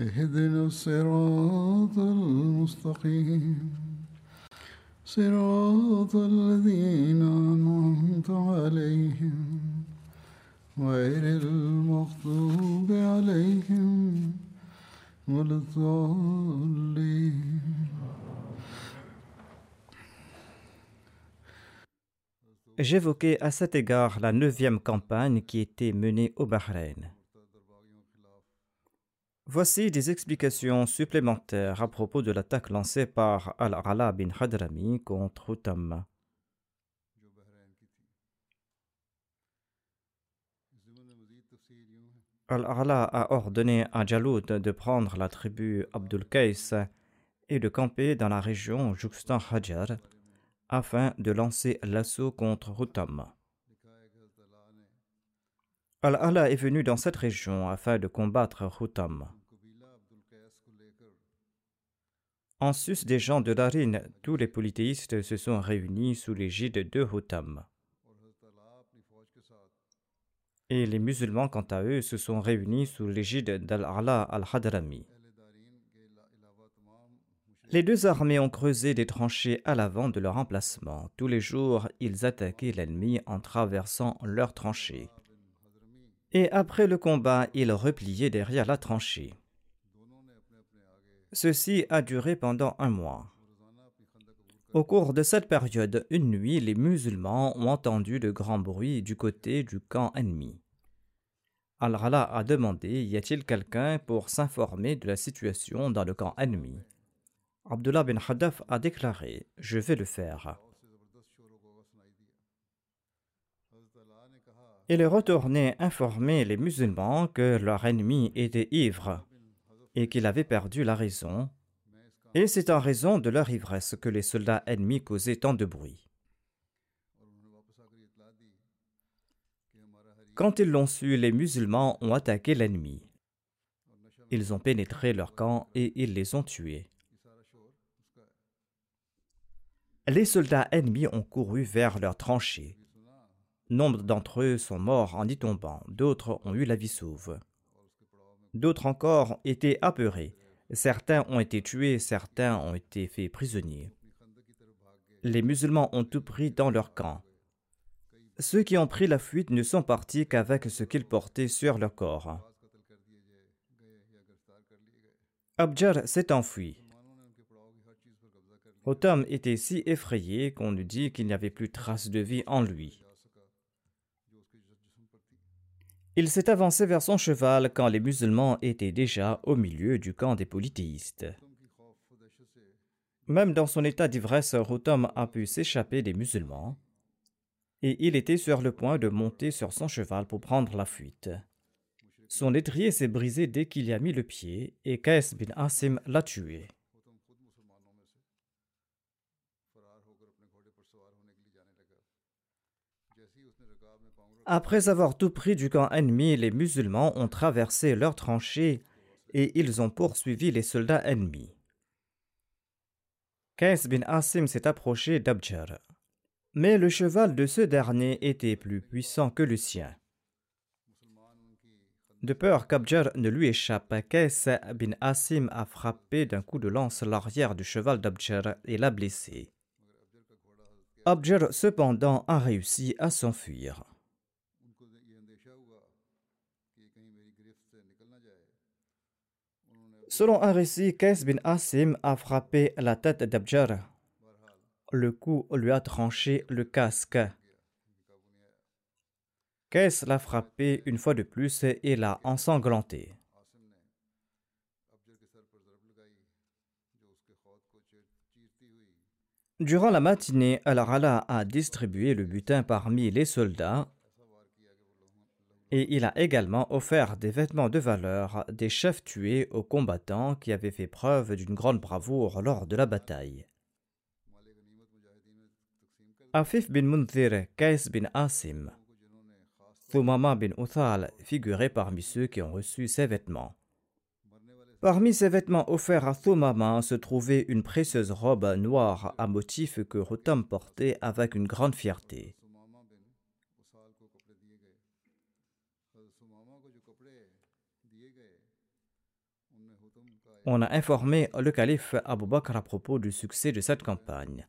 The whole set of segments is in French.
اهدنا الصراط المستقيم صراط الذين أنعمت عليهم غير المغضوب عليهم ولا الضالين J'évoquais à cet égard la neuvième campagne qui était menée au Bahreïn. Voici des explications supplémentaires à propos de l'attaque lancée par Al-Ala bin Hadrami contre Utam. Al-Ala a ordonné à Jaloud de prendre la tribu Abdul Qais et de camper dans la région jouxtant Hajar afin de lancer l'assaut contre Hutam. Al-Ala est venu dans cette région afin de combattre Hutam. En sus des gens de Darin, tous les polythéistes se sont réunis sous l'égide de Hutam. Et les musulmans, quant à eux, se sont réunis sous l'égide d'Al-Ala al-Hadrami. Les deux armées ont creusé des tranchées à l'avant de leur emplacement. Tous les jours, ils attaquaient l'ennemi en traversant leurs tranchées. Et après le combat, ils repliaient derrière la tranchée. Ceci a duré pendant un mois. Au cours de cette période, une nuit, les musulmans ont entendu de grands bruits du côté du camp ennemi. Al-Rala a demandé Y a-t-il quelqu'un pour s'informer de la situation dans le camp ennemi? Abdullah bin Haddaf a déclaré Je vais le faire. Il est retourné informer les musulmans que leur ennemi était ivre et qu'il avait perdu la raison, et c'est en raison de leur ivresse que les soldats ennemis causaient tant de bruit. Quand ils l'ont su, les musulmans ont attaqué l'ennemi. Ils ont pénétré leur camp et ils les ont tués. Les soldats ennemis ont couru vers leurs tranchées. Nombre d'entre eux sont morts en y tombant, d'autres ont eu la vie sauve. D'autres encore étaient apeurés. Certains ont été tués, certains ont été faits prisonniers. Les musulmans ont tout pris dans leur camp. Ceux qui ont pris la fuite ne sont partis qu'avec ce qu'ils portaient sur leur corps. Abjar s'est enfui. Otam était si effrayé qu'on eût dit qu'il n'y avait plus trace de vie en lui. Il s'est avancé vers son cheval quand les musulmans étaient déjà au milieu du camp des polythéistes. Même dans son état d'ivresse, Rotom a pu s'échapper des musulmans et il était sur le point de monter sur son cheval pour prendre la fuite. Son étrier s'est brisé dès qu'il y a mis le pied et Qais bin Asim l'a tué. Après avoir tout pris du camp ennemi, les musulmans ont traversé leurs tranchées et ils ont poursuivi les soldats ennemis. Qais bin Asim s'est approché d'Abjar. Mais le cheval de ce dernier était plus puissant que le sien. De peur qu'Abjar ne lui échappe, Qais bin Asim a frappé d'un coup de lance l'arrière du cheval d'Abjar et l'a blessé. Abjar cependant a réussi à s'enfuir. Selon un récit, Qais bin Asim a frappé la tête d'Abjar. Le coup lui a tranché le casque. Qais l'a frappé une fois de plus et l'a ensanglanté. Durant la matinée, Al-Rala a distribué le butin parmi les soldats et il a également offert des vêtements de valeur des chefs tués aux combattants qui avaient fait preuve d'une grande bravoure lors de la bataille. Afif bin Munzir, Qais bin Asim, Thumama bin Uthal figuraient parmi ceux qui ont reçu ces vêtements. Parmi ces vêtements offerts à Thumama se trouvait une précieuse robe noire à motif que Rotam portait avec une grande fierté. On a informé le calife Abu Bakr à propos du succès de cette campagne.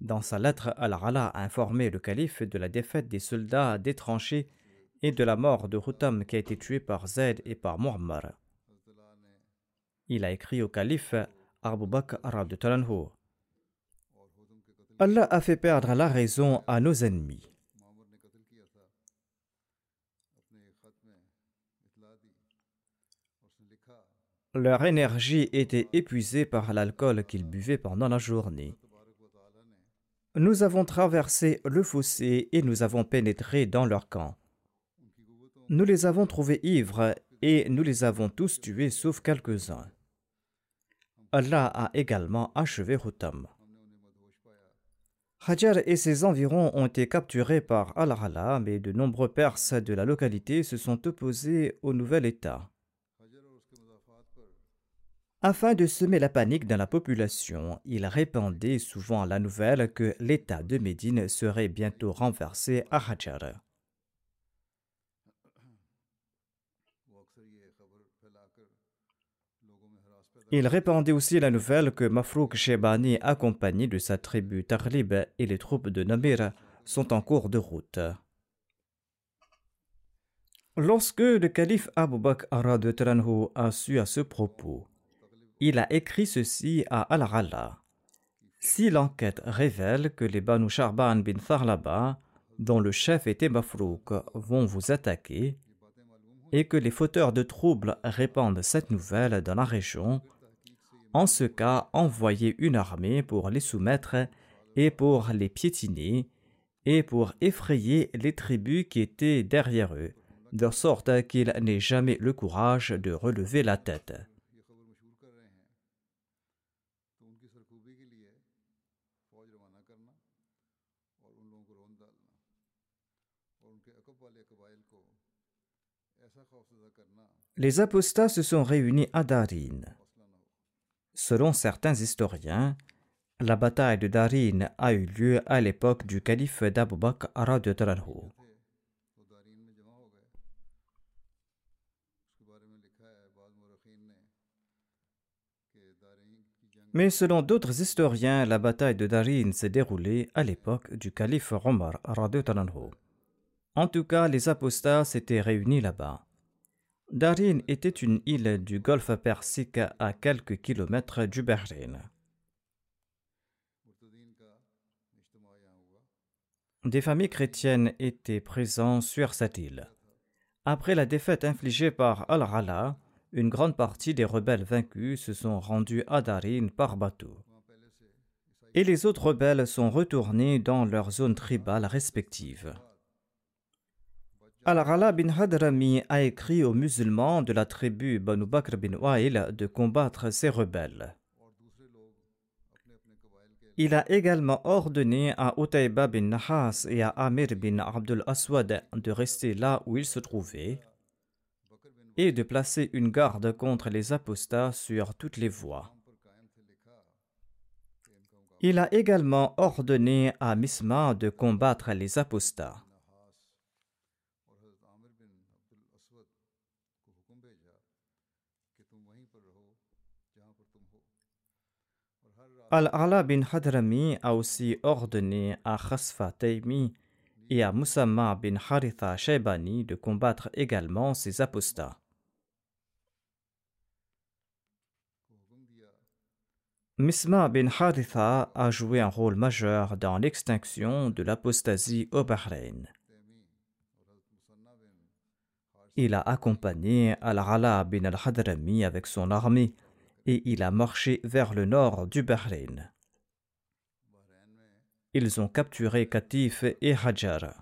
Dans sa lettre, Al-Rala a informé le calife de la défaite des soldats des tranchées et de la mort de Rutam qui a été tué par Zaid et par Muammar. Il a écrit au calife Abu Bakr de Talanhu. Allah a fait perdre la raison à nos ennemis. Leur énergie était épuisée par l'alcool qu'ils buvaient pendant la journée. Nous avons traversé le fossé et nous avons pénétré dans leur camp. Nous les avons trouvés ivres et nous les avons tous tués sauf quelques-uns. Allah a également achevé Hutam. Hajar et ses environs ont été capturés par Al-Rala, mais de nombreux Perses de la localité se sont opposés au nouvel État. Afin de semer la panique dans la population, il répandait souvent la nouvelle que l'État de Médine serait bientôt renversé à Hajar. Il répandait aussi la nouvelle que Mafrouk Shebani, accompagné de sa tribu Tarlib et les troupes de Namir, sont en cours de route. Lorsque le calife Abu Bakr a su à ce propos, il a écrit ceci à Al-Rala. Si l'enquête révèle que les Banu Sharban bin Tharlaba, dont le chef était Mafrouk, vont vous attaquer, et que les fauteurs de troubles répandent cette nouvelle dans la région, en ce cas, envoyez une armée pour les soumettre et pour les piétiner et pour effrayer les tribus qui étaient derrière eux, de sorte qu'ils n'aient jamais le courage de relever la tête. Les apostats se sont réunis à Darin. Selon certains historiens, la bataille de Darin a eu lieu à l'époque du calife d'Abu Bakr Mais selon d'autres historiens, la bataille de Darin s'est déroulée à l'époque du calife Omar. En tout cas, les apostats s'étaient réunis là-bas. Darin était une île du golfe Persique à quelques kilomètres du Bahreïn. Des familles chrétiennes étaient présentes sur cette île. Après la défaite infligée par Al-Rala, une grande partie des rebelles vaincus se sont rendus à Darin par bateau. Et les autres rebelles sont retournés dans leurs zones tribales respectives. Al-Rala bin Hadrami a écrit aux musulmans de la tribu Banu Bakr bin Wa'il de combattre ces rebelles. Il a également ordonné à Utayba bin Nahas et à Amir bin Abdul Aswad de rester là où ils se trouvaient et de placer une garde contre les apostats sur toutes les voies. Il a également ordonné à Misma de combattre les apostats. Al-Ala bin Hadrami a aussi ordonné à Khasfa Taymi et à Musamma bin Haritha Shaybani de combattre également ces apostats. Misma bin Haritha a joué un rôle majeur dans l'extinction de l'apostasie au Bahreïn. Il a accompagné Al-Rala bin al-Hadrami avec son armée et il a marché vers le nord du Bahreïn. Ils ont capturé Katif et Hajar.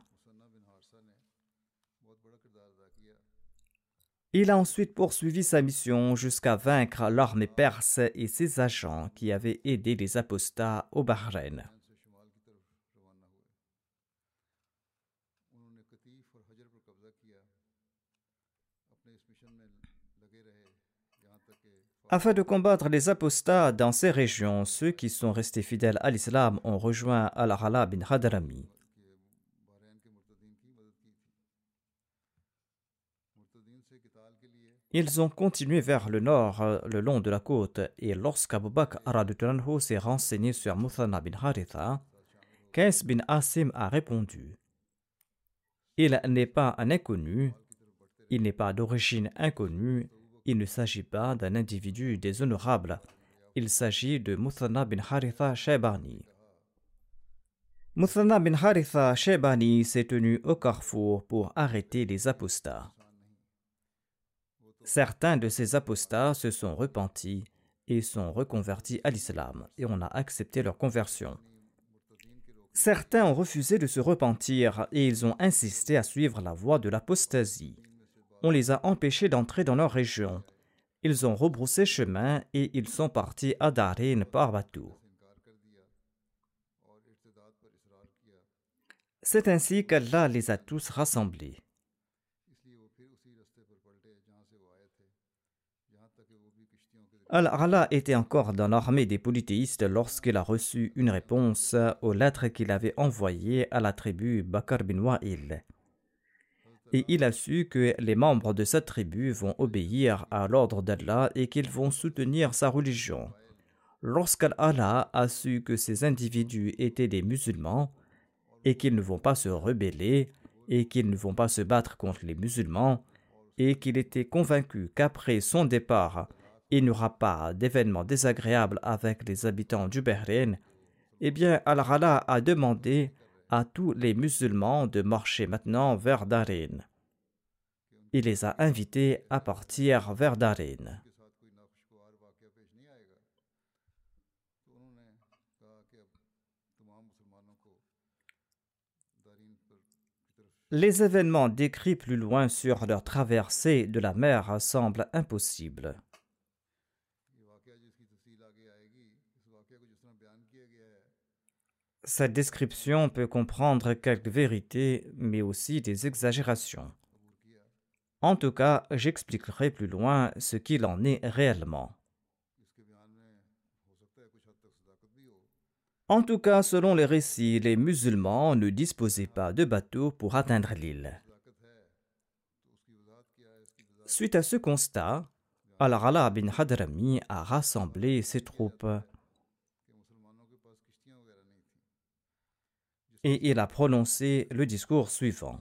Il a ensuite poursuivi sa mission jusqu'à vaincre l'armée perse et ses agents qui avaient aidé les apostats au Bahreïn. Afin de combattre les apostats dans ces régions, ceux qui sont restés fidèles à l'islam ont rejoint Al-Rala bin Hadrami. Ils ont continué vers le nord, euh, le long de la côte, et lorsqu'Abu Bakr s'est renseigné sur Muthana bin Haritha, Kais bin Asim a répondu Il n'est pas un inconnu, il n'est pas d'origine inconnue, il ne s'agit pas d'un individu déshonorable, il s'agit de Muthana bin Haritha Shaybani. Muthana bin Haritha Shaybani s'est tenu au carrefour pour arrêter les apostats. Certains de ces apostats se sont repentis et sont reconvertis à l'islam, et on a accepté leur conversion. Certains ont refusé de se repentir et ils ont insisté à suivre la voie de l'apostasie. On les a empêchés d'entrer dans leur région. Ils ont rebroussé chemin et ils sont partis à Darin par bateau. C'est ainsi qu'Allah les a tous rassemblés. Al-Ala était encore dans l'armée des polythéistes lorsqu'il a reçu une réponse aux lettres qu'il avait envoyées à la tribu Bakar bin Wa'il. Et il a su que les membres de cette tribu vont obéir à l'ordre d'Allah et qu'ils vont soutenir sa religion. Lorsqu'Al-Allah a su que ces individus étaient des musulmans et qu'ils ne vont pas se rebeller et qu'ils ne vont pas se battre contre les musulmans et qu'il était convaincu qu'après son départ, il n'y aura pas d'événements désagréables avec les habitants du Bahreïn, eh bien Al-Rala a demandé à tous les musulmans de marcher maintenant vers Darin. Il les a invités à partir vers Darin. Les événements décrits plus loin sur leur traversée de la mer semblent impossibles. Cette description peut comprendre quelques vérités, mais aussi des exagérations. En tout cas, j'expliquerai plus loin ce qu'il en est réellement. En tout cas, selon les récits, les musulmans ne disposaient pas de bateaux pour atteindre l'île. Suite à ce constat, Al-Rala bin Hadrami a rassemblé ses troupes et il a prononcé le discours suivant.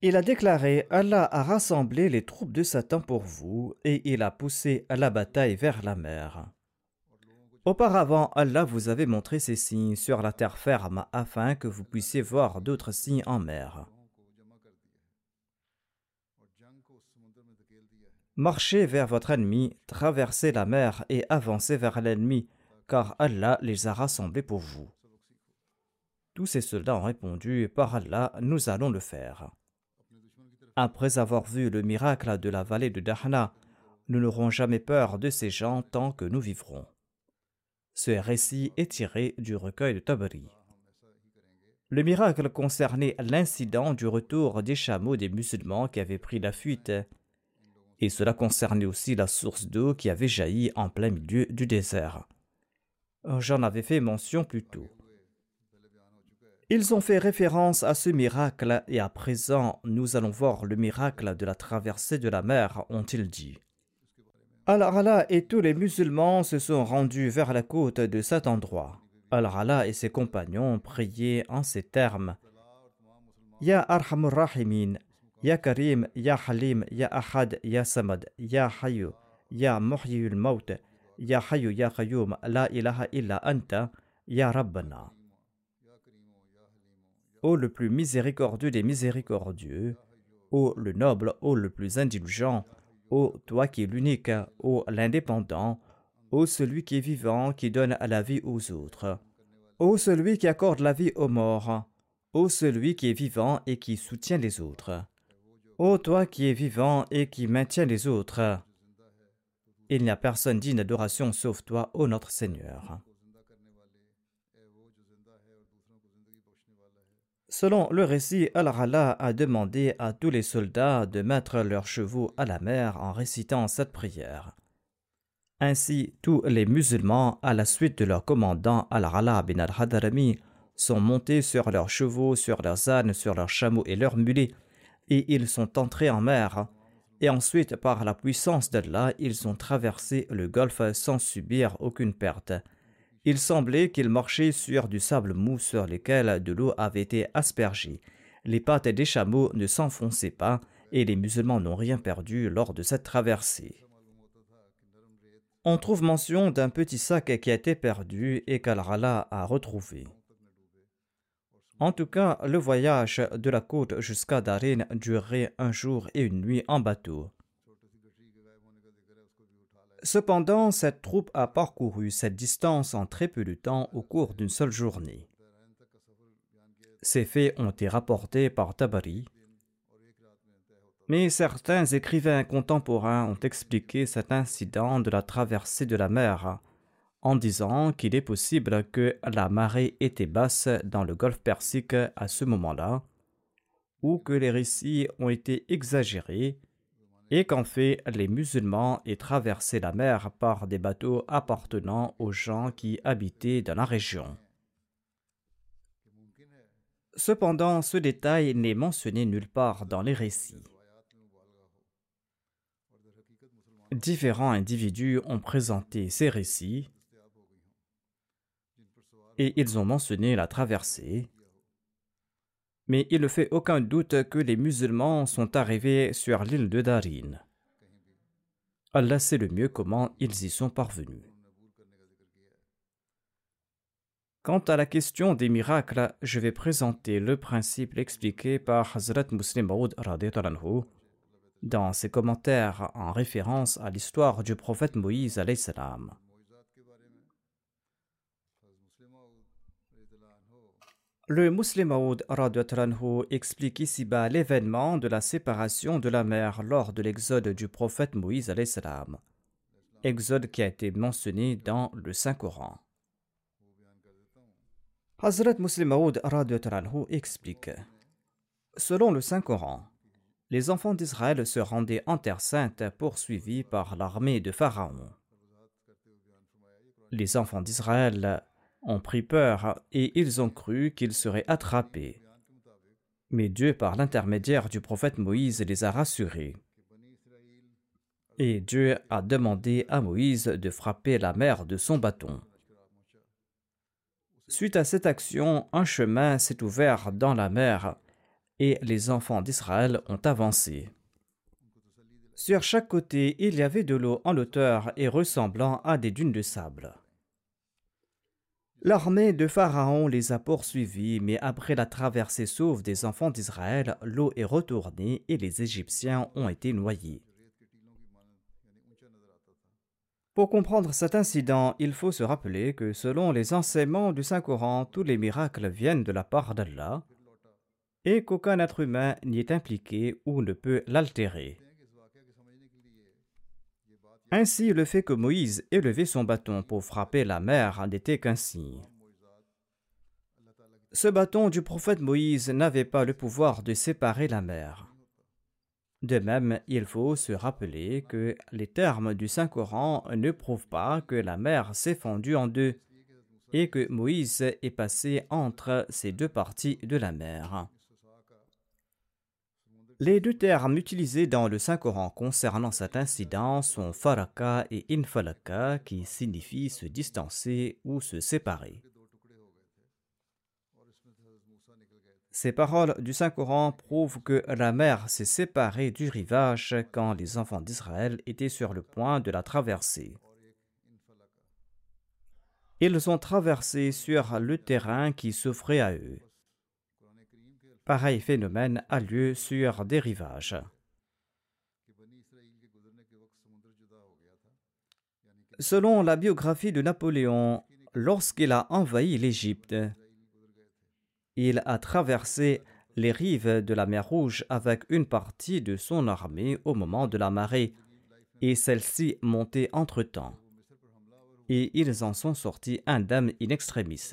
Il a déclaré Allah a rassemblé les troupes de Satan pour vous et il a poussé la bataille vers la mer. Auparavant, Allah vous avait montré ces signes sur la terre ferme afin que vous puissiez voir d'autres signes en mer. Marchez vers votre ennemi, traversez la mer et avancez vers l'ennemi, car Allah les a rassemblés pour vous. Tous ces soldats ont répondu Par Allah, nous allons le faire. Après avoir vu le miracle de la vallée de Dahna, nous n'aurons jamais peur de ces gens tant que nous vivrons. Ce récit est tiré du recueil de Tabari. Le miracle concernait l'incident du retour des chameaux des musulmans qui avaient pris la fuite, et cela concernait aussi la source d'eau qui avait jailli en plein milieu du désert. J'en avais fait mention plus tôt. Ils ont fait référence à ce miracle et à présent nous allons voir le miracle de la traversée de la mer, ont-ils dit. Al-Rala et tous les musulmans se sont rendus vers la côte de cet endroit. Al-Rala et ses compagnons priaient en ces termes Ya Arhamur Rahimin, Ya Karim, Ya Halim, Ya Ahad, Ya Samad, Ya Hayu, Ya Muhyil Maut, Ya Hayyu Ya Qayyum, La ilaha illa Anta, Ya Rabbana. Ô le plus miséricordieux des miséricordieux, ô le noble, ô le plus indulgent, ô toi qui es l'unique, ô l'indépendant, ô celui qui est vivant, qui donne la vie aux autres, ô celui qui accorde la vie aux morts, ô celui qui est vivant et qui soutient les autres, ô toi qui es vivant et qui maintiens les autres. Il n'y a personne digne d'adoration sauf toi, ô notre Seigneur. Selon le récit, Al-Rala a demandé à tous les soldats de mettre leurs chevaux à la mer en récitant cette prière. Ainsi, tous les musulmans, à la suite de leur commandant Al-Rala bin al-Hadarami, sont montés sur leurs chevaux, sur leurs ânes, sur leurs chameaux et leurs mulets, et ils sont entrés en mer. Et ensuite, par la puissance d'Allah, ils ont traversé le golfe sans subir aucune perte. Il semblait qu'ils marchaient sur du sable mou sur lequel de l'eau avait été aspergée. Les pattes des chameaux ne s'enfonçaient pas et les musulmans n'ont rien perdu lors de cette traversée. On trouve mention d'un petit sac qui a été perdu et qu'Al-Rala a retrouvé. En tout cas, le voyage de la côte jusqu'à Darin durerait un jour et une nuit en bateau. Cependant, cette troupe a parcouru cette distance en très peu de temps au cours d'une seule journée. Ces faits ont été rapportés par Tabari, mais certains écrivains contemporains ont expliqué cet incident de la traversée de la mer en disant qu'il est possible que la marée était basse dans le golfe Persique à ce moment-là, ou que les récits ont été exagérés et qu'en fait les musulmans aient traversé la mer par des bateaux appartenant aux gens qui habitaient dans la région. Cependant, ce détail n'est mentionné nulle part dans les récits. Différents individus ont présenté ces récits et ils ont mentionné la traversée, mais il ne fait aucun doute que les musulmans sont arrivés sur l'île de Darin. Allah sait le mieux comment ils y sont parvenus. Quant à la question des miracles, je vais présenter le principe expliqué par Hazrat Muslim Maud dans ses commentaires en référence à l'histoire du prophète Moïse. Le Muslim Maud explique ici-bas l'événement de la séparation de la mer lors de l'exode du prophète Moïse salam. Exode qui a été mentionné dans le Saint-Coran. Hazrat Muslim Maud explique Selon le Saint-Coran, les enfants d'Israël se rendaient en Terre Sainte poursuivis par l'armée de Pharaon. Les enfants d'Israël ont pris peur et ils ont cru qu'ils seraient attrapés. Mais Dieu, par l'intermédiaire du prophète Moïse, les a rassurés. Et Dieu a demandé à Moïse de frapper la mer de son bâton. Suite à cette action, un chemin s'est ouvert dans la mer et les enfants d'Israël ont avancé. Sur chaque côté, il y avait de l'eau en hauteur et ressemblant à des dunes de sable. L'armée de Pharaon les a poursuivis, mais après la traversée sauve des enfants d'Israël, l'eau est retournée et les Égyptiens ont été noyés. Pour comprendre cet incident, il faut se rappeler que selon les enseignements du Saint-Coran, tous les miracles viennent de la part d'Allah et qu'aucun être humain n'y est impliqué ou ne peut l'altérer. Ainsi, le fait que Moïse ait levé son bâton pour frapper la mer n'était qu'un signe. Ce bâton du prophète Moïse n'avait pas le pouvoir de séparer la mer. De même, il faut se rappeler que les termes du Saint-Coran ne prouvent pas que la mer s'est fendue en deux et que Moïse est passé entre ces deux parties de la mer. Les deux termes utilisés dans le Saint-Coran concernant cet incident sont faraka et infalaka qui signifient se distancer ou se séparer. Ces paroles du Saint-Coran prouvent que la mer s'est séparée du rivage quand les enfants d'Israël étaient sur le point de la traverser. Ils ont traversé sur le terrain qui s'offrait à eux. Pareil phénomène a lieu sur des rivages. Selon la biographie de Napoléon, lorsqu'il a envahi l'Égypte, il a traversé les rives de la mer Rouge avec une partie de son armée au moment de la marée, et celle-ci montait entre-temps. Et ils en sont sortis indemnes in extremis.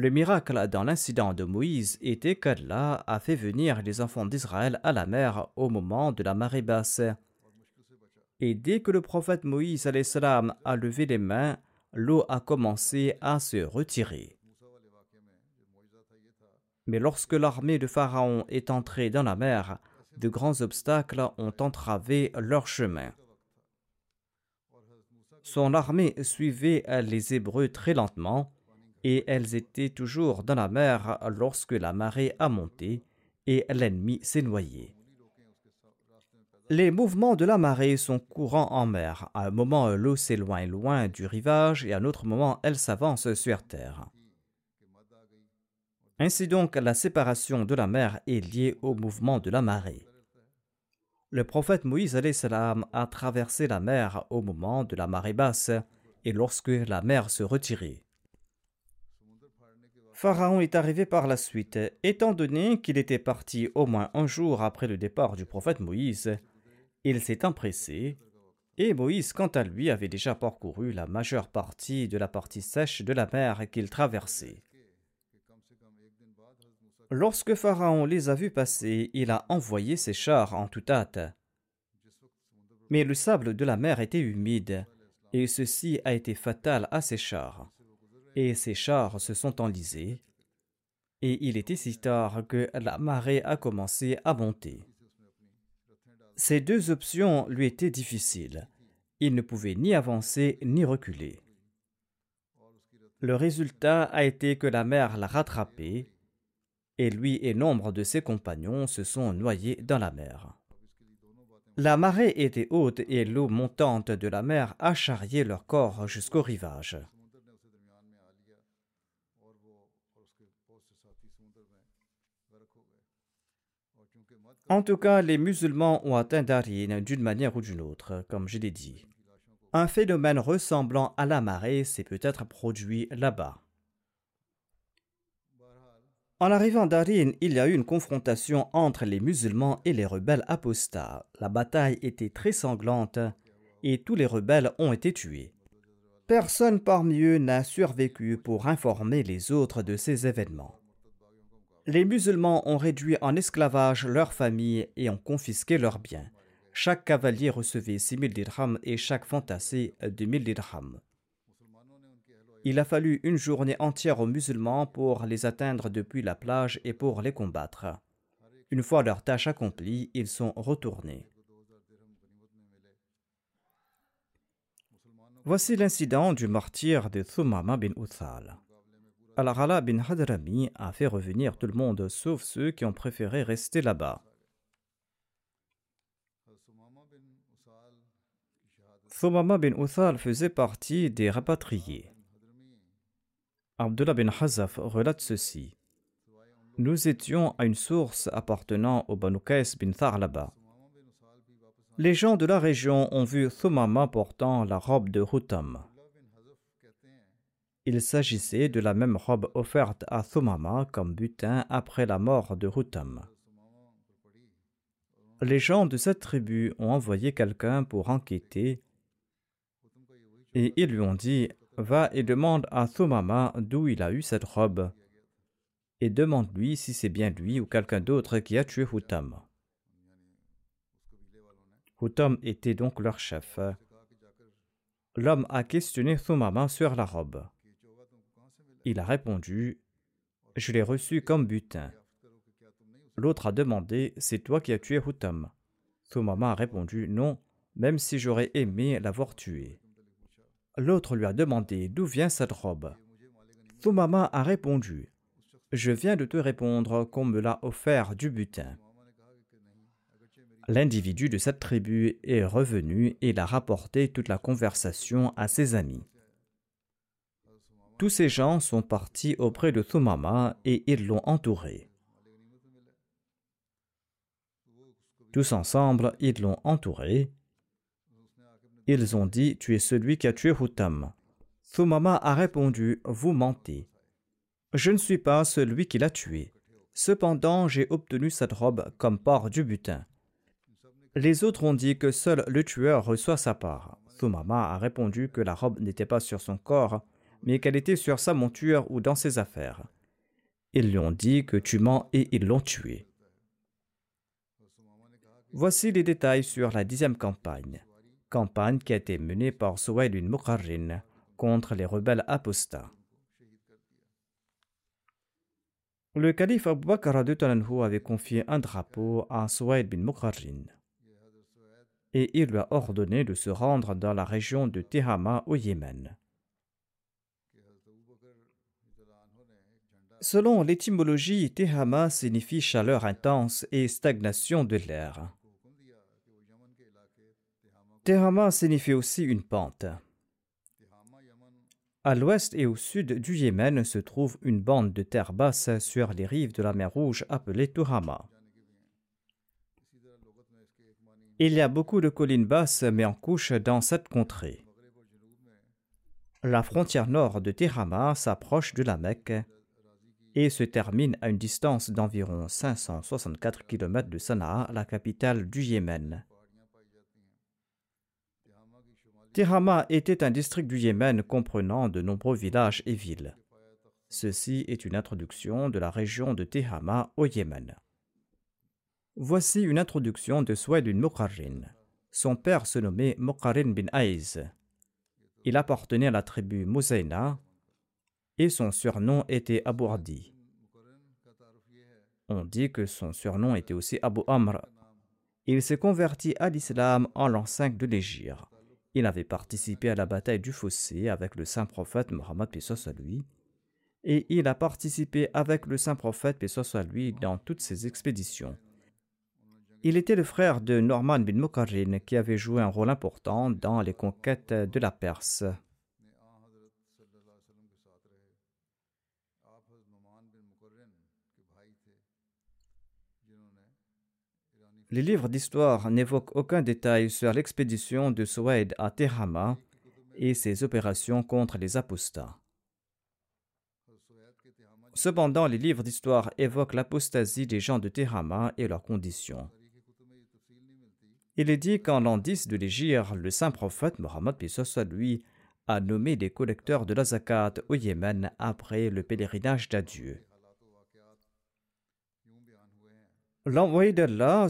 Le miracle dans l'incident de Moïse était qu'Allah a fait venir les enfants d'Israël à la mer au moment de la marée basse. Et dès que le prophète Moïse a levé les mains, l'eau a commencé à se retirer. Mais lorsque l'armée de Pharaon est entrée dans la mer, de grands obstacles ont entravé leur chemin. Son armée suivait les Hébreux très lentement, et elles étaient toujours dans la mer lorsque la marée a monté et l'ennemi s'est noyé. Les mouvements de la marée sont courants en mer. À un moment, l'eau s'éloigne loin du rivage et à un autre moment, elle s'avance sur terre. Ainsi donc, la séparation de la mer est liée au mouvement de la marée. Le prophète Moïse a traversé la mer au moment de la marée basse et lorsque la mer se retirait. Pharaon est arrivé par la suite. Étant donné qu'il était parti au moins un jour après le départ du prophète Moïse, il s'est empressé, et Moïse, quant à lui, avait déjà parcouru la majeure partie de la partie sèche de la mer qu'il traversait. Lorsque Pharaon les a vus passer, il a envoyé ses chars en toute hâte. Mais le sable de la mer était humide, et ceci a été fatal à ses chars. Et ses chars se sont enlisés, et il était si tard que la marée a commencé à monter. Ces deux options lui étaient difficiles. Il ne pouvait ni avancer ni reculer. Le résultat a été que la mer l'a rattrapé, et lui et nombre de ses compagnons se sont noyés dans la mer. La marée était haute et l'eau montante de la mer a charrié leur corps jusqu'au rivage. En tout cas, les musulmans ont atteint Darin d'une manière ou d'une autre, comme je l'ai dit. Un phénomène ressemblant à la marée s'est peut-être produit là-bas. En arrivant à Darin, il y a eu une confrontation entre les musulmans et les rebelles apostats. La bataille était très sanglante et tous les rebelles ont été tués. Personne parmi eux n'a survécu pour informer les autres de ces événements. Les musulmans ont réduit en esclavage leurs familles et ont confisqué leurs biens. Chaque cavalier recevait 6000 dirhams et chaque fantassé 2000 dirhams. Il a fallu une journée entière aux musulmans pour les atteindre depuis la plage et pour les combattre. Une fois leur tâche accomplie, ils sont retournés. Voici l'incident du martyr de Thumama bin Uthal. Al-Rala bin Hadrami a fait revenir tout le monde sauf ceux qui ont préféré rester là-bas. Thumama bin Uthal faisait partie des rapatriés. Abdullah bin Hazaf relate ceci. Nous étions à une source appartenant au Banu bin Tharlaba. Les gens de la région ont vu Thumama portant la robe de Hutam. Il s'agissait de la même robe offerte à Thumama comme butin après la mort de Hutam. Les gens de cette tribu ont envoyé quelqu'un pour enquêter et ils lui ont dit Va et demande à Thumama d'où il a eu cette robe et demande-lui si c'est bien lui ou quelqu'un d'autre qui a tué Hutam. Hutam était donc leur chef. L'homme a questionné Thumama sur la robe. Il a répondu Je l'ai reçu comme butin. L'autre a demandé C'est toi qui as tué Hutam Thumama a répondu Non, même si j'aurais aimé l'avoir tué. L'autre lui a demandé D'où vient cette robe? Thumama a répondu Je viens de te répondre qu'on me l'a offert du butin. L'individu de cette tribu est revenu et il a rapporté toute la conversation à ses amis. Tous ces gens sont partis auprès de Thumama et ils l'ont entouré. Tous ensemble, ils l'ont entouré. Ils ont dit Tu es celui qui a tué Hutam. Thumama a répondu Vous mentez. Je ne suis pas celui qui l'a tué. Cependant, j'ai obtenu cette robe comme part du butin. Les autres ont dit que seul le tueur reçoit sa part. Thumama a répondu que la robe n'était pas sur son corps, mais qu'elle était sur sa monture ou dans ses affaires? Ils lui ont dit que tu mens et ils l'ont tué. Voici les détails sur la dixième campagne, campagne qui a été menée par Suwaid bin Muqarrin contre les rebelles apostats. Le calife Abu Bakr avait confié un drapeau à Suwaid bin Muqarrin et il lui a ordonné de se rendre dans la région de Tehama au Yémen. Selon l'étymologie, Tehama signifie chaleur intense et stagnation de l'air. Tehama signifie aussi une pente. À l'ouest et au sud du Yémen se trouve une bande de terre basse sur les rives de la mer Rouge appelée Tuhama. Il y a beaucoup de collines basses mais en couche dans cette contrée. La frontière nord de Tehama s'approche de la Mecque et se termine à une distance d'environ 564 km de Sanaa, la capitale du Yémen. Tehama était un district du Yémen comprenant de nombreux villages et villes. Ceci est une introduction de la région de Tehama au Yémen. Voici une introduction de Suwaid bin Muqarrin. Son père se nommait Muqarrin bin Aiz. Il appartenait à la tribu Muzaina et son surnom était Abu. On dit que son surnom était aussi Abu Amr. Il s'est converti à l'islam en l'an 5 de l'Égypte. Il avait participé à la bataille du Fossé avec le saint prophète Mohammed à lui, et il a participé avec le saint prophète à lui dans toutes ses expéditions. Il était le frère de Norman bin Mukarrin qui avait joué un rôle important dans les conquêtes de la Perse. Les livres d'histoire n'évoquent aucun détail sur l'expédition de Suwaid à Tehama et ses opérations contre les apostats. Cependant, les livres d'histoire évoquent l'apostasie des gens de Tehama et leurs conditions. Il est dit qu'en l'an 10 de l'Égypte, le saint prophète Mohammed lui a nommé des collecteurs de la zakat au Yémen après le pèlerinage d'adieu. L'envoyé d'Allah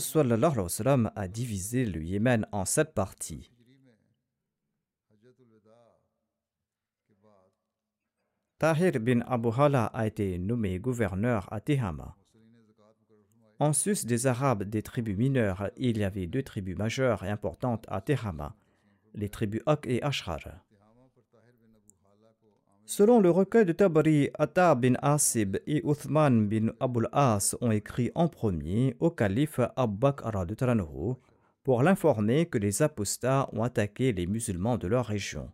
a divisé le Yémen en sept parties. Tahir bin Abu Hala a été nommé gouverneur à Tehama. En sus des Arabes des tribus mineures, il y avait deux tribus majeures et importantes à Tehama, les tribus Ak et Ashrar. Selon le recueil de Tabari, Atta bin Asib et Uthman bin Abul As ont écrit en premier au calife Abu Bakr pour l'informer que les apostats ont attaqué les musulmans de leur région.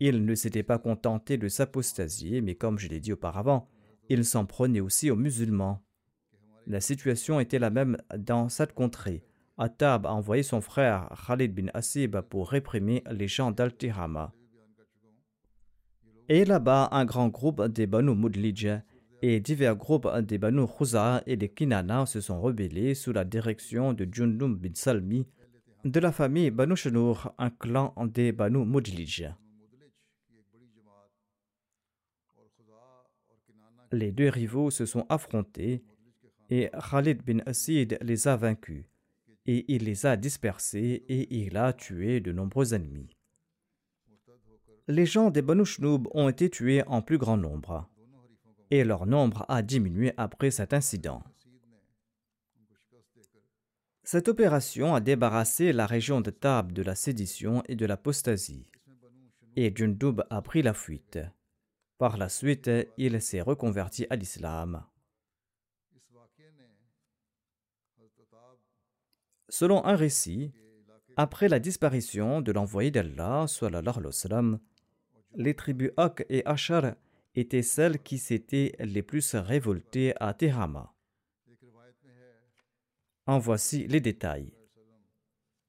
Ils ne s'étaient pas contentés de s'apostasier, mais comme je l'ai dit auparavant, ils s'en prenaient aussi aux musulmans. La situation était la même dans cette contrée. Attab a envoyé son frère Khalid bin Asib pour réprimer les gens d'Al-Tihama. Et là-bas, un grand groupe des Banu Mudlij et divers groupes des Banu Khuza et des Kinana se sont rebellés sous la direction de Jundum bin Salmi de la famille Banu Shanour, un clan des Banu Mudlij. Les deux rivaux se sont affrontés et Khalid bin Asid les a vaincus et il les a dispersés et il a tué de nombreux ennemis les gens des Banu ont été tués en plus grand nombre, et leur nombre a diminué après cet incident. Cette opération a débarrassé la région de Tab de la sédition et de l'apostasie, et Jundub a pris la fuite. Par la suite, il s'est reconverti à l'islam. Selon un récit, après la disparition de l'envoyé d'Allah, les tribus Ak et Ashar étaient celles qui s'étaient les plus révoltées à Tehama. En voici les détails.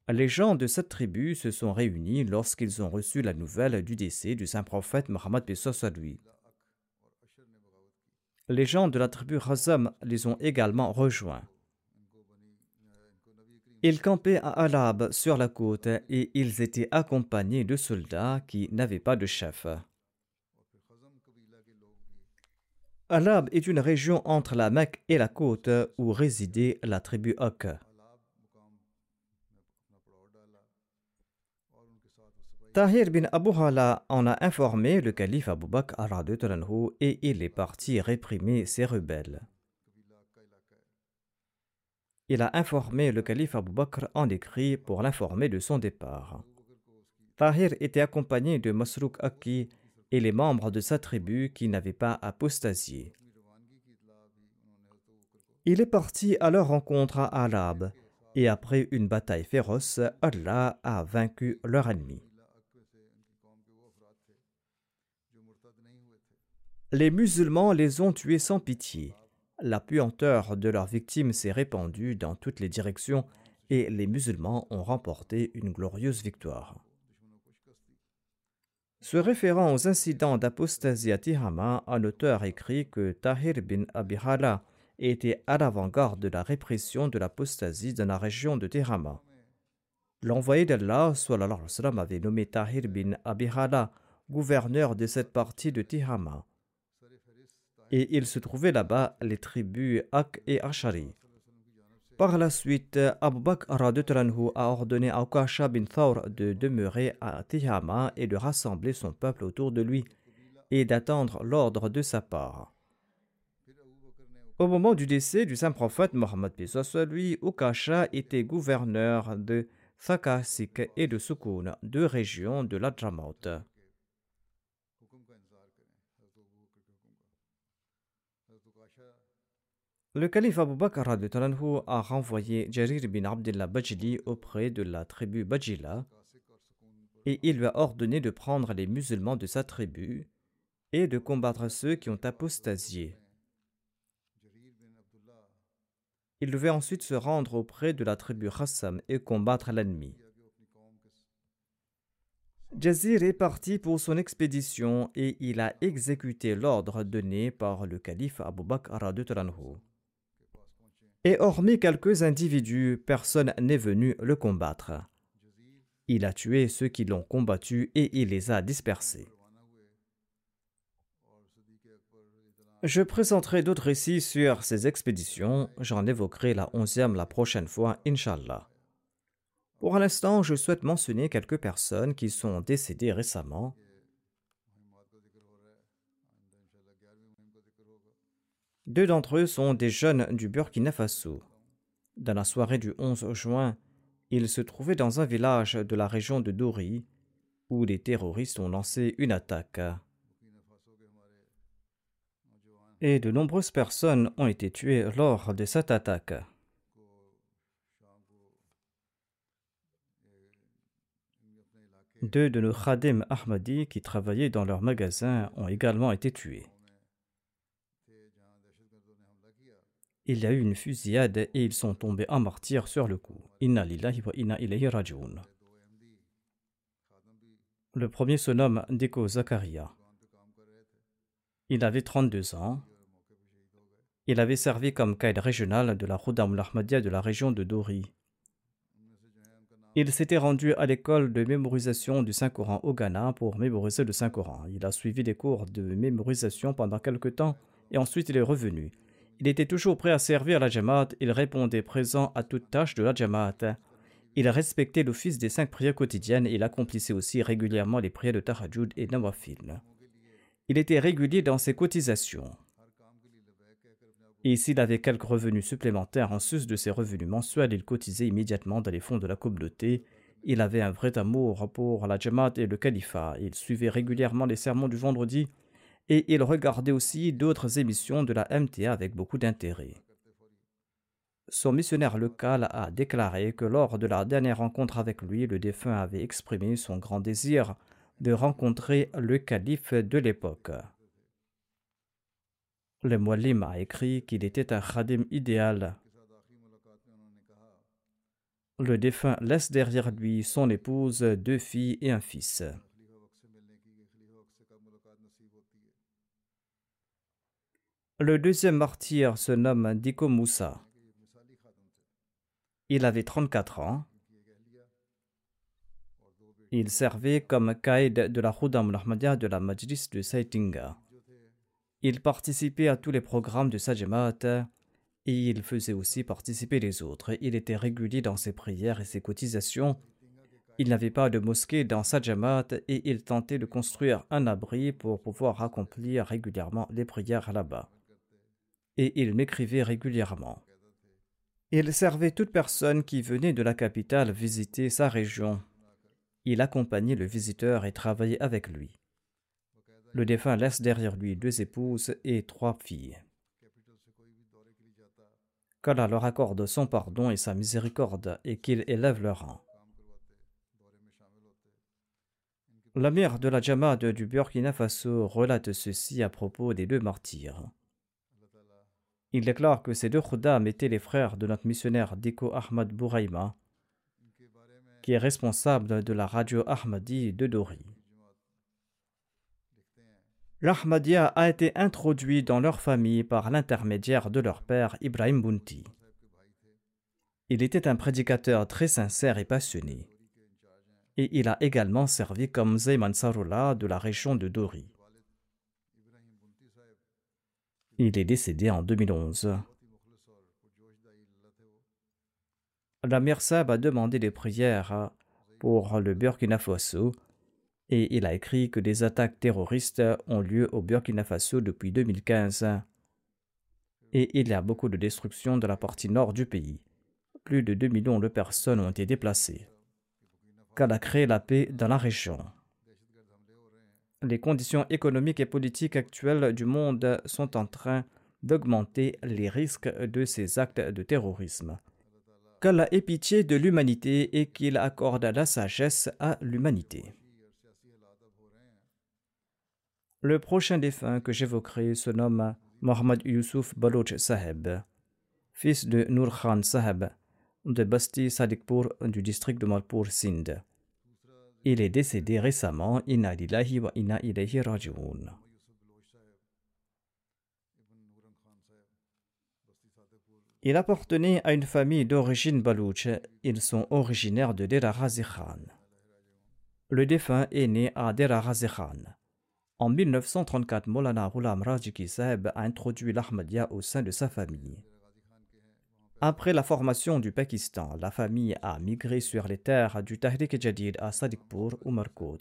Les gens de cette tribu se sont réunis lorsqu'ils ont reçu la nouvelle du décès du saint prophète Mohammed lui. Les gens de la tribu Razam les ont également rejoints. Ils campaient à Alab sur la côte et ils étaient accompagnés de soldats qui n'avaient pas de chef. Alab est une région entre la Mecque et la côte où résidait la tribu Ak. Tahir bin Abu Hala en a informé le calife Abu Bakr et il est parti réprimer ces rebelles. Il a informé le calife Abu Bakr en écrit pour l'informer de son départ. Tahir était accompagné de Masrouk Aki et les membres de sa tribu qui n'avaient pas apostasié. Il est parti à leur rencontre à Alab, et après une bataille féroce, Allah a vaincu leur ennemi. Les musulmans les ont tués sans pitié. La puanteur de leurs victimes s'est répandue dans toutes les directions et les musulmans ont remporté une glorieuse victoire. Se référant aux incidents d'apostasie à Tihama, un auteur écrit que Tahir bin Abihala était à l'avant-garde de la répression de l'apostasie dans la région de Tihama. L'envoyé d'Allah avait nommé Tahir bin Abihala gouverneur de cette partie de Tihama et il se trouvait là-bas les tribus Ak et Ashari. Par la suite, Abu Bakr a ordonné à Ukasha bin Thawr de demeurer à Tihama et de rassembler son peuple autour de lui et d'attendre l'ordre de sa part. Au moment du décès du saint prophète Mohammed lui, Ukasha était gouverneur de Thakasik et de Sukun, deux régions de l'Adramaut. Le calife Abu Bakr a renvoyé Jarir bin Abdullah Bajli auprès de la tribu Bajila et il lui a ordonné de prendre les musulmans de sa tribu et de combattre ceux qui ont apostasié. Il devait ensuite se rendre auprès de la tribu Hassam et combattre l'ennemi. Jazir est parti pour son expédition et il a exécuté l'ordre donné par le calife Abu Bakr et hormis quelques individus, personne n'est venu le combattre. Il a tué ceux qui l'ont combattu et il les a dispersés. Je présenterai d'autres récits sur ces expéditions, j'en évoquerai la onzième la prochaine fois, Inshallah. Pour l'instant, je souhaite mentionner quelques personnes qui sont décédées récemment Deux d'entre eux sont des jeunes du Burkina Faso. Dans la soirée du 11 juin, ils se trouvaient dans un village de la région de Dori où les terroristes ont lancé une attaque. Et de nombreuses personnes ont été tuées lors de cette attaque. Deux de nos khadim Ahmadi qui travaillaient dans leur magasin ont également été tués. Il y a eu une fusillade et ils sont tombés en martyrs sur le coup. Inna lillahi wa inna. Le premier se nomme Deko Zakaria. Il avait 32 ans. Il avait servi comme caïd régional de la Khoudam Ahmadiyya de la région de Dori. Il s'était rendu à l'école de mémorisation du Saint-Coran au Ghana pour mémoriser le Saint-Coran. Il a suivi des cours de mémorisation pendant quelque temps et ensuite il est revenu. Il était toujours prêt à servir la Jamaat, il répondait présent à toute tâche de la Jamaat. Il respectait l'office des cinq prières quotidiennes et il accomplissait aussi régulièrement les prières de Tahajjud et Nawafil. Il était régulier dans ses cotisations. Et s'il avait quelques revenus supplémentaires en sus de ses revenus mensuels, il cotisait immédiatement dans les fonds de la communauté. Il avait un vrai amour pour la Jamaat et le califat. Il suivait régulièrement les sermons du vendredi et il regardait aussi d'autres émissions de la MTA avec beaucoup d'intérêt. Son missionnaire local a déclaré que lors de la dernière rencontre avec lui, le défunt avait exprimé son grand désir de rencontrer le calife de l'époque. Le Mualim a écrit qu'il était un khadim idéal. Le défunt laisse derrière lui son épouse, deux filles et un fils. Le deuxième martyr se nomme Diko Moussa. Il avait 34 ans. Il servait comme caïd de la Khudam Ahmadiyya de la Majlis de Saitinga. Il participait à tous les programmes de Sajamat et il faisait aussi participer les autres. Il était régulier dans ses prières et ses cotisations. Il n'avait pas de mosquée dans Sajamat et il tentait de construire un abri pour pouvoir accomplir régulièrement les prières là-bas. Et il m'écrivait régulièrement. Il servait toute personne qui venait de la capitale visiter sa région. Il accompagnait le visiteur et travaillait avec lui. Le défunt laisse derrière lui deux épouses et trois filles. Qu'Allah leur accorde son pardon et sa miséricorde et qu'il élève leur rang. L'amir de la Jamad du Burkina Faso relate ceci à propos des deux martyrs. Il déclare que ces deux khuddam étaient les frères de notre missionnaire Diko Ahmad Bouraïma, qui est responsable de la radio Ahmadi de Dori. L'Ahmadiyya a été introduit dans leur famille par l'intermédiaire de leur père Ibrahim Bunti. Il était un prédicateur très sincère et passionné. Et il a également servi comme Zayman Sarullah de la région de Dori. Il est décédé en 2011. La Mirsab a demandé des prières pour le Burkina Faso et il a écrit que des attaques terroristes ont lieu au Burkina Faso depuis 2015 et il y a beaucoup de destruction de la partie nord du pays. Plus de 2 millions de personnes ont été déplacées. Qu'elle a créé la paix dans la région les conditions économiques et politiques actuelles du monde sont en train d'augmenter les risques de ces actes de terrorisme. Qu'Allah ait pitié de l'humanité et qu'il accorde la sagesse à l'humanité. Le prochain défunt que j'évoquerai se nomme Mohammad Youssouf Baloch Saheb, fils de Nur Khan Saheb de Basti Sadikpur du district de Malpur, Sindh. Il est décédé récemment. Inna wa inna ilayhi. Il appartenait à une famille d'origine balouche. Ils sont originaires de Dera. Le défunt est né à Dera. En 1934, Molana Ghulam Rajiki Sahib a introduit l'Ahmadiyya au sein de sa famille. Après la formation du Pakistan, la famille a migré sur les terres du Tahrik Jadid à Sadikpur, Umarkot.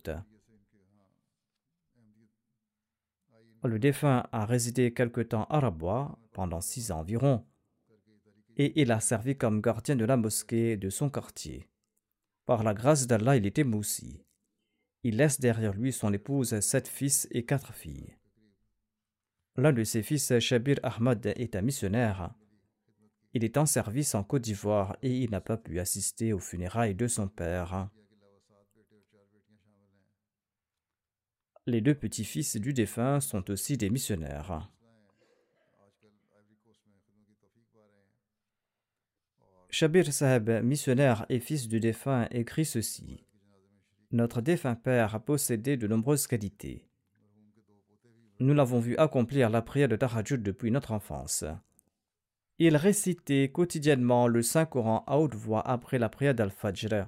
Le défunt a résidé quelque temps à Rabwa, pendant six ans environ, et il a servi comme gardien de la mosquée de son quartier. Par la grâce d'Allah, il était moussi. Il laisse derrière lui son épouse, sept fils et quatre filles. L'un de ses fils, Shabir Ahmad, est un missionnaire il est en service en Côte d'Ivoire et il n'a pas pu assister aux funérailles de son père. Les deux petits-fils du défunt sont aussi des missionnaires. Shabir Saheb, missionnaire et fils du défunt, écrit ceci. Notre défunt père a possédé de nombreuses qualités. Nous l'avons vu accomplir la prière de Tahajjud depuis notre enfance. Il récitait quotidiennement le Saint-Coran à haute voix après la prière d'Al-Fajr.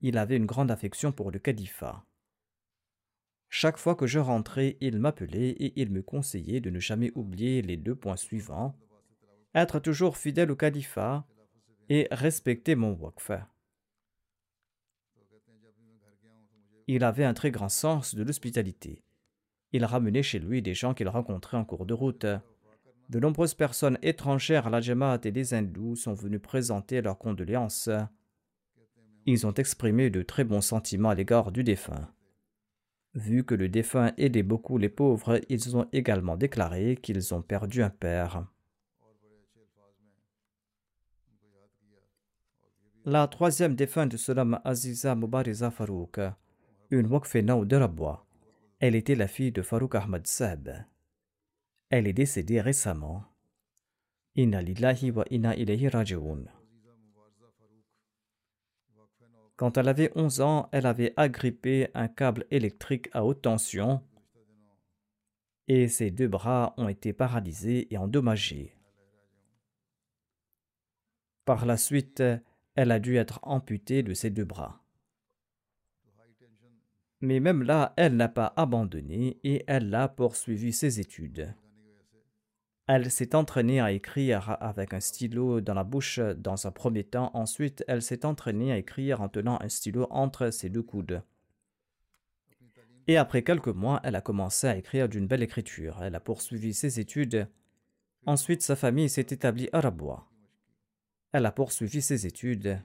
Il avait une grande affection pour le califat. Chaque fois que je rentrais, il m'appelait et il me conseillait de ne jamais oublier les deux points suivants être toujours fidèle au califat et respecter mon waqf. Il avait un très grand sens de l'hospitalité. Il ramenait chez lui des gens qu'il rencontrait en cours de route. De nombreuses personnes étrangères à la Jamaat et des hindous sont venues présenter leurs condoléances. Ils ont exprimé de très bons sentiments à l'égard du défunt. Vu que le défunt aidait beaucoup les pauvres, ils ont également déclaré qu'ils ont perdu un père. La troisième défunte se nomme Aziza Mubariza Farouk, une Wakfena de Rabwa. Elle était la fille de Farouk Ahmad Sab. Elle est décédée récemment. Quand elle avait 11 ans, elle avait agrippé un câble électrique à haute tension et ses deux bras ont été paralysés et endommagés. Par la suite, elle a dû être amputée de ses deux bras. Mais même là, elle n'a pas abandonné et elle a poursuivi ses études. Elle s'est entraînée à écrire avec un stylo dans la bouche dans un premier temps. Ensuite, elle s'est entraînée à écrire en tenant un stylo entre ses deux coudes. Et après quelques mois, elle a commencé à écrire d'une belle écriture. Elle a poursuivi ses études. Ensuite, sa famille s'est établie à. Elle a poursuivi ses études.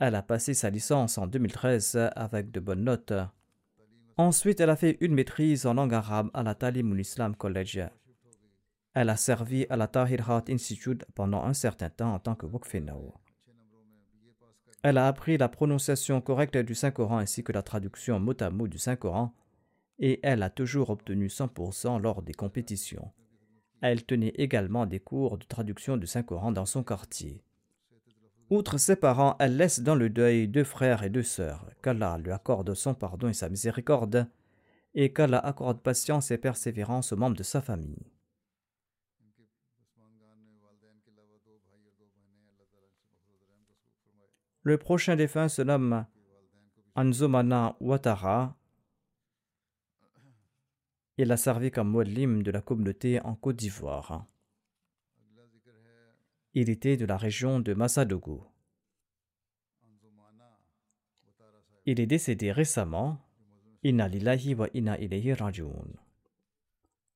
Elle a passé sa licence en 2013 avec de bonnes notes. Ensuite, elle a fait une maîtrise en langue arabe à la Islam College. Elle a servi à la Tahir Hat Institute pendant un certain temps en tant que Wokfenao. Elle a appris la prononciation correcte du Saint-Coran ainsi que la traduction mot à mot du Saint-Coran et elle a toujours obtenu 100% lors des compétitions. Elle tenait également des cours de traduction du Saint-Coran dans son quartier. Outre ses parents, elle laisse dans le deuil deux frères et deux sœurs. Qu'Allah lui accorde son pardon et sa miséricorde, et qu'Allah accorde patience et persévérance aux membres de sa famille. Le prochain défunt se nomme Anzomana Ouattara. Il a servi comme muallim de la communauté en Côte d'Ivoire. Il était de la région de Massadougou. Il est décédé récemment. Inna lillahi wa rajiun.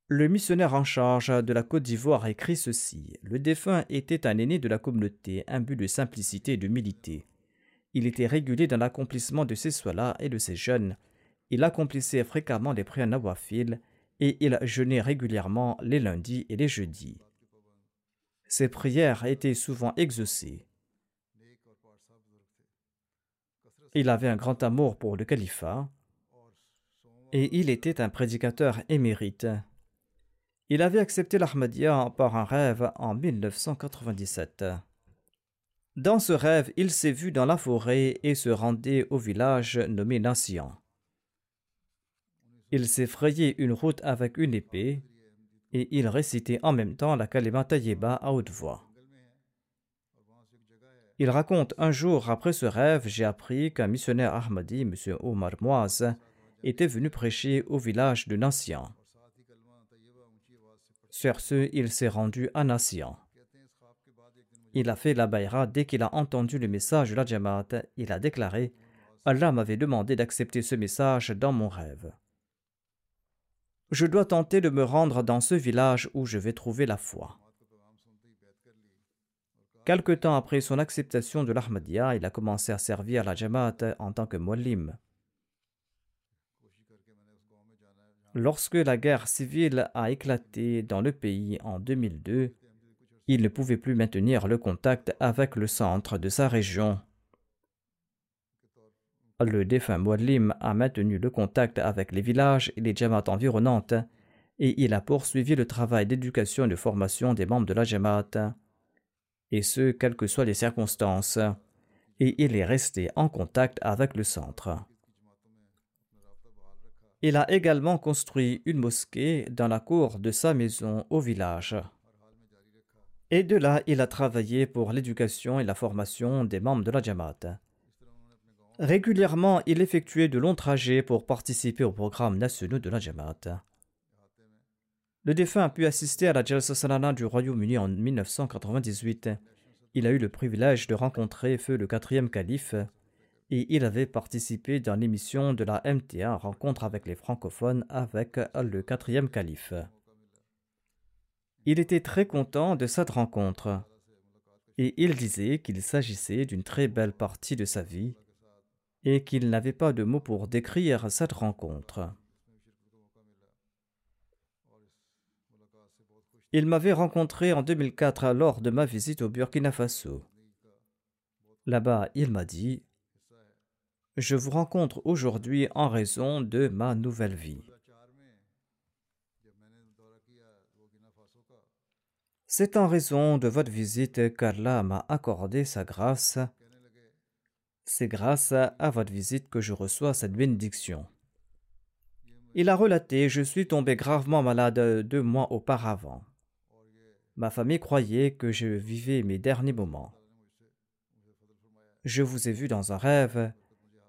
Le missionnaire en charge de la Côte d'Ivoire écrit ceci Le défunt était un aîné de la communauté, imbu de simplicité et d'humilité. Il était régulier dans l'accomplissement de ses soirs et de ses jeûnes. Il accomplissait fréquemment les prières nawafil et il jeûnait régulièrement les lundis et les jeudis. Ses prières étaient souvent exaucées. Il avait un grand amour pour le califat et il était un prédicateur émérite. Il avait accepté l'Ahmadiyya par un rêve en 1997. Dans ce rêve, il s'est vu dans la forêt et se rendait au village nommé Nassian. Il s'est frayé une route avec une épée et il récitait en même temps la kalima tayyeba à haute voix. Il raconte un jour après ce rêve, j'ai appris qu'un missionnaire Ahmadi, M. Omar Moaz, était venu prêcher au village de Nassian. Sur ce, il s'est rendu à Nassian. Il a fait la baïra dès qu'il a entendu le message de la Jamaat. Il a déclaré Allah m'avait demandé d'accepter ce message dans mon rêve. Je dois tenter de me rendre dans ce village où je vais trouver la foi. Quelque temps après son acceptation de l'Ahmadiyya, il a commencé à servir la Jamaat en tant que muallim. Lorsque la guerre civile a éclaté dans le pays en 2002, il ne pouvait plus maintenir le contact avec le centre de sa région. Le défunt Muadlim a maintenu le contact avec les villages et les Jamaat environnantes et il a poursuivi le travail d'éducation et de formation des membres de la Jamaat, et ce, quelles que soient les circonstances, et il est resté en contact avec le centre. Il a également construit une mosquée dans la cour de sa maison au village. Et de là, il a travaillé pour l'éducation et la formation des membres de la Jamaat. Régulièrement, il effectuait de longs trajets pour participer aux programmes nationaux de la Jamaat. Le défunt a pu assister à la Jalsa Salana du Royaume-Uni en 1998. Il a eu le privilège de rencontrer Feu le quatrième calife et il avait participé dans l'émission de la MTA Rencontre avec les francophones avec le quatrième calife. Il était très content de cette rencontre et il disait qu'il s'agissait d'une très belle partie de sa vie et qu'il n'avait pas de mots pour décrire cette rencontre. Il m'avait rencontré en 2004 lors de ma visite au Burkina Faso. Là-bas, il m'a dit Je vous rencontre aujourd'hui en raison de ma nouvelle vie. C'est en raison de votre visite qu'Allah m'a accordé sa grâce. C'est grâce à votre visite que je reçois cette bénédiction. Il a relaté Je suis tombé gravement malade deux mois auparavant. Ma famille croyait que je vivais mes derniers moments. Je vous ai vu dans un rêve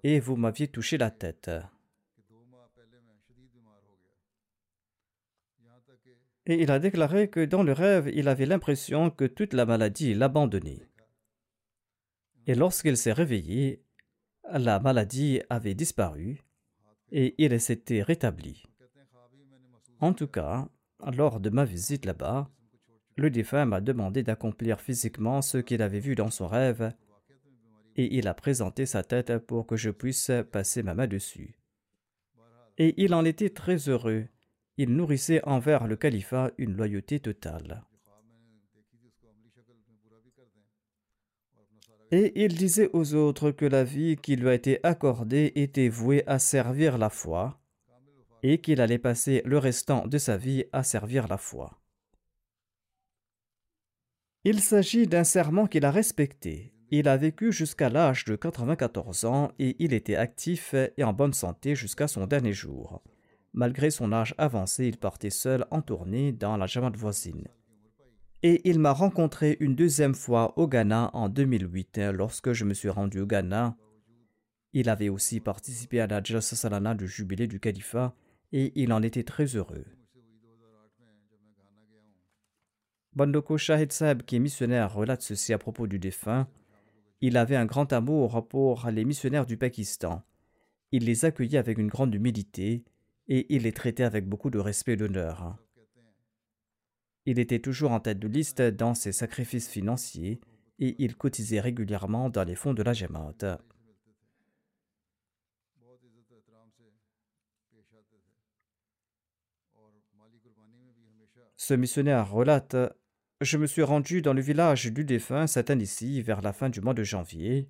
et vous m'aviez touché la tête. Et il a déclaré que dans le rêve, il avait l'impression que toute la maladie l'abandonnait. Et lorsqu'il s'est réveillé, la maladie avait disparu et il s'était rétabli. En tout cas, lors de ma visite là-bas, le défunt m'a demandé d'accomplir physiquement ce qu'il avait vu dans son rêve, et il a présenté sa tête pour que je puisse passer ma main dessus. Et il en était très heureux. Il nourrissait envers le califat une loyauté totale. Et il disait aux autres que la vie qui lui a été accordée était vouée à servir la foi, et qu'il allait passer le restant de sa vie à servir la foi. Il s'agit d'un serment qu'il a respecté. Il a vécu jusqu'à l'âge de 94 ans et il était actif et en bonne santé jusqu'à son dernier jour. Malgré son âge avancé, il partait seul en tournée dans la Jamaat voisine. Et il m'a rencontré une deuxième fois au Ghana en 2008 lorsque je me suis rendu au Ghana. Il avait aussi participé à la Jalsa Salana du jubilé du califat et il en était très heureux. Bandoko Shahid qui est missionnaire, relate ceci à propos du défunt. Il avait un grand amour pour les missionnaires du Pakistan. Il les accueillait avec une grande humilité et il les traitait avec beaucoup de respect et d'honneur. Il était toujours en tête de liste dans ses sacrifices financiers et il cotisait régulièrement dans les fonds de la Jamaat. Ce missionnaire relate je me suis rendu dans le village du défunt cette année-ci vers la fin du mois de janvier,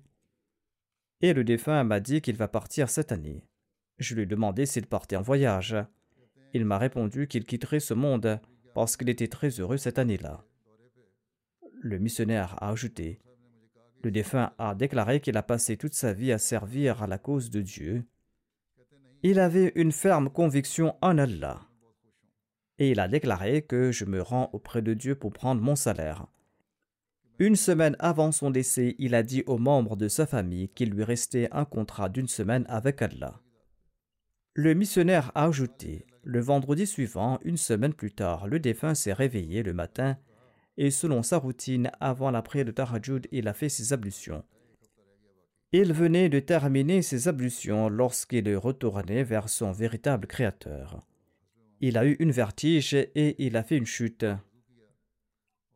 et le défunt m'a dit qu'il va partir cette année. Je lui ai demandé s'il partait en voyage. Il m'a répondu qu'il quitterait ce monde parce qu'il était très heureux cette année-là. Le missionnaire a ajouté Le défunt a déclaré qu'il a passé toute sa vie à servir à la cause de Dieu. Il avait une ferme conviction en Allah et il a déclaré que je me rends auprès de Dieu pour prendre mon salaire. Une semaine avant son décès, il a dit aux membres de sa famille qu'il lui restait un contrat d'une semaine avec Allah. Le missionnaire a ajouté Le vendredi suivant, une semaine plus tard, le défunt s'est réveillé le matin et selon sa routine, avant la prière de Tarajud, il a fait ses ablutions. Il venait de terminer ses ablutions lorsqu'il est retourné vers son véritable Créateur il a eu une vertige et il a fait une chute.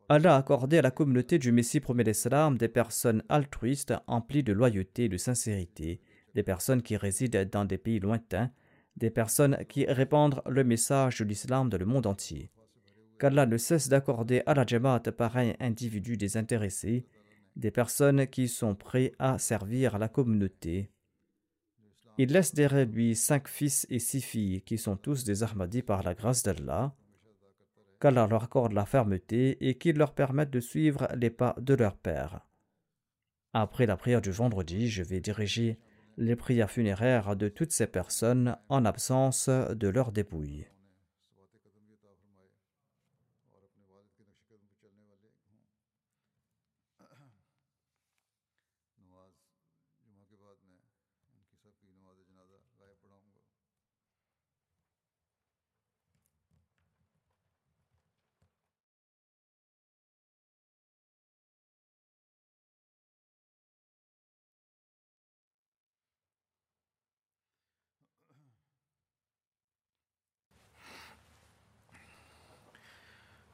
Allah a accordé à la communauté du Messie premier l'Islam des personnes altruistes emplies de loyauté et de sincérité, des personnes qui résident dans des pays lointains, des personnes qui répandent le message de l'islam dans le monde entier. Qu'Allah ne cesse d'accorder à la Jamaat pareil individu désintéressés, des personnes qui sont prêts à servir la communauté. Il laisse derrière lui cinq fils et six filles qui sont tous des Ahmadis par la grâce d'Allah, qu'Allah leur accorde la fermeté et qu'il leur permette de suivre les pas de leur père. Après la prière du vendredi, je vais diriger les prières funéraires de toutes ces personnes en absence de leur dépouille.